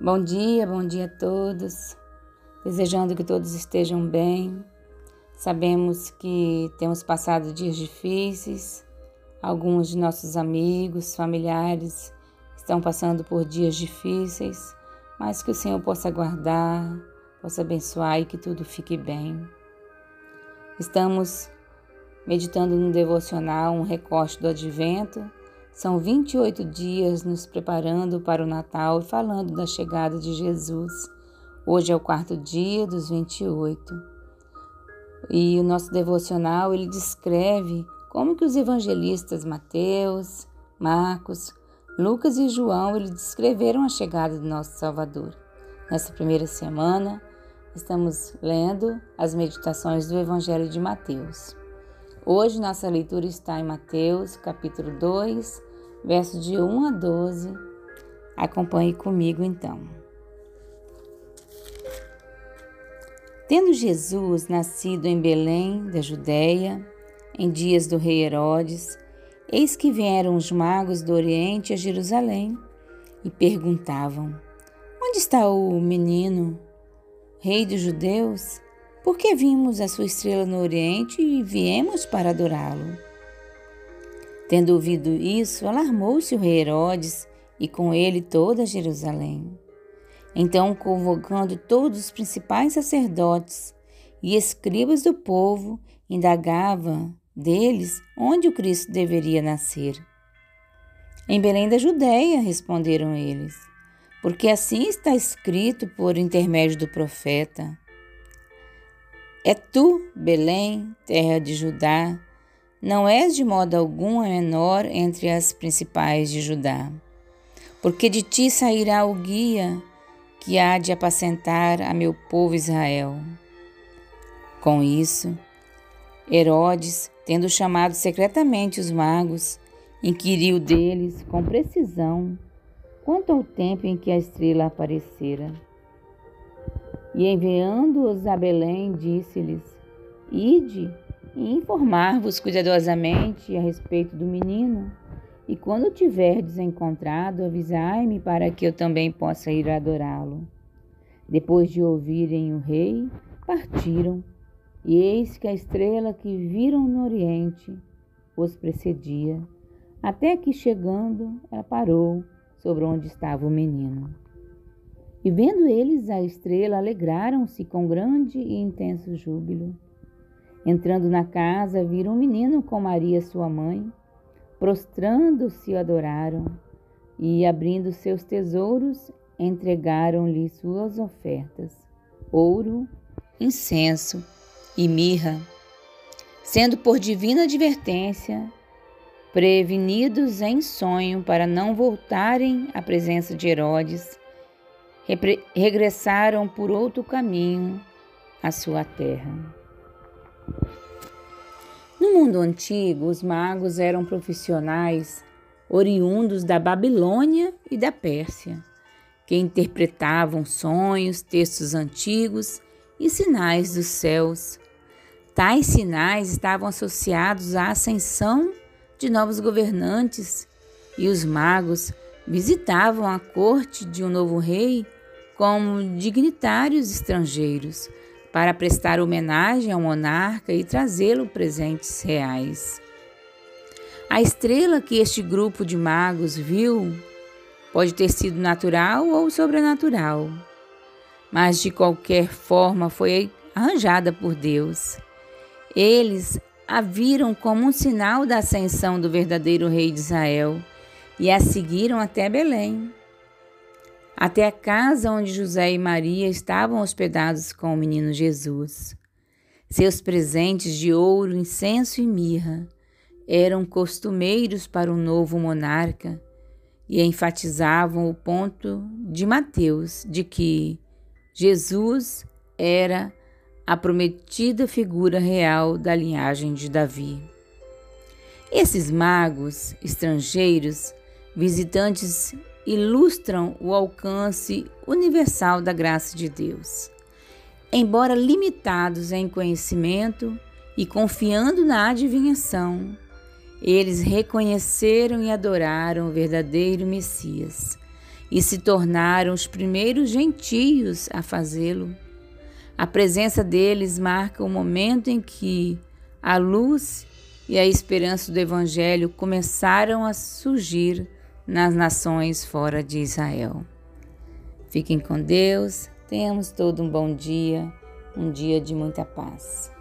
Bom dia, bom dia a todos. Desejando que todos estejam bem. Sabemos que temos passado dias difíceis. Alguns de nossos amigos, familiares estão passando por dias difíceis, mas que o Senhor possa guardar, possa abençoar e que tudo fique bem. Estamos meditando no devocional um recorte do advento são 28 dias nos preparando para o Natal e falando da chegada de Jesus. Hoje é o quarto dia dos 28. E o nosso devocional ele descreve como que os evangelistas Mateus, Marcos, Lucas e João eles descreveram a chegada do nosso Salvador. Nessa primeira semana, estamos lendo as meditações do Evangelho de Mateus. Hoje nossa leitura está em Mateus, capítulo 2, versos de 1 a 12. Acompanhe comigo então. Tendo Jesus nascido em Belém, da Judéia, em dias do rei Herodes, eis que vieram os magos do Oriente a Jerusalém e perguntavam: Onde está o menino, rei dos judeus? Porque vimos a sua estrela no Oriente e viemos para adorá-lo. Tendo ouvido isso, alarmou-se o rei Herodes e com ele toda Jerusalém. Então, convocando todos os principais sacerdotes e escribas do povo, indagava deles onde o Cristo deveria nascer. Em Belém da Judéia, responderam eles, porque assim está escrito por intermédio do profeta. É tu, Belém, terra de Judá, não és de modo algum a menor entre as principais de Judá, porque de ti sairá o guia que há de apacentar a meu povo Israel. Com isso, Herodes, tendo chamado secretamente os magos, inquiriu deles com precisão quanto ao tempo em que a estrela aparecera. E enviando-os a Belém, disse-lhes: Ide e informar-vos cuidadosamente a respeito do menino. E quando tiverdes encontrado, avisai-me para que eu também possa ir adorá-lo. Depois de ouvirem o rei, partiram, e eis que a estrela que viram no oriente os precedia, até que chegando, ela parou sobre onde estava o menino. E vendo eles a estrela, alegraram-se com grande e intenso júbilo. Entrando na casa, viram um menino com Maria, sua mãe. Prostrando-se, adoraram e, abrindo seus tesouros, entregaram-lhe suas ofertas: ouro, incenso e mirra. Sendo por divina advertência, prevenidos em sonho para não voltarem à presença de Herodes, regressaram por outro caminho à sua terra. No mundo antigo, os magos eram profissionais oriundos da Babilônia e da Pérsia, que interpretavam sonhos, textos antigos e sinais dos céus. Tais sinais estavam associados à ascensão de novos governantes, e os magos visitavam a corte de um novo rei como dignitários estrangeiros para prestar homenagem ao monarca e trazê-lo presentes reais. A estrela que este grupo de magos viu pode ter sido natural ou sobrenatural, mas de qualquer forma foi arranjada por Deus. Eles a viram como um sinal da ascensão do verdadeiro rei de Israel e a seguiram até Belém até a casa onde José e Maria estavam hospedados com o menino Jesus. Seus presentes de ouro, incenso e mirra eram costumeiros para o novo monarca e enfatizavam o ponto de Mateus de que Jesus era a prometida figura real da linhagem de Davi. Esses magos estrangeiros, visitantes ilustram o alcance universal da graça de Deus. Embora limitados em conhecimento e confiando na adivinhação, eles reconheceram e adoraram o verdadeiro Messias e se tornaram os primeiros gentios a fazê-lo. A presença deles marca o momento em que a luz e a esperança do Evangelho começaram a surgir nas nações fora de Israel. Fiquem com Deus, tenhamos todo um bom dia, um dia de muita paz.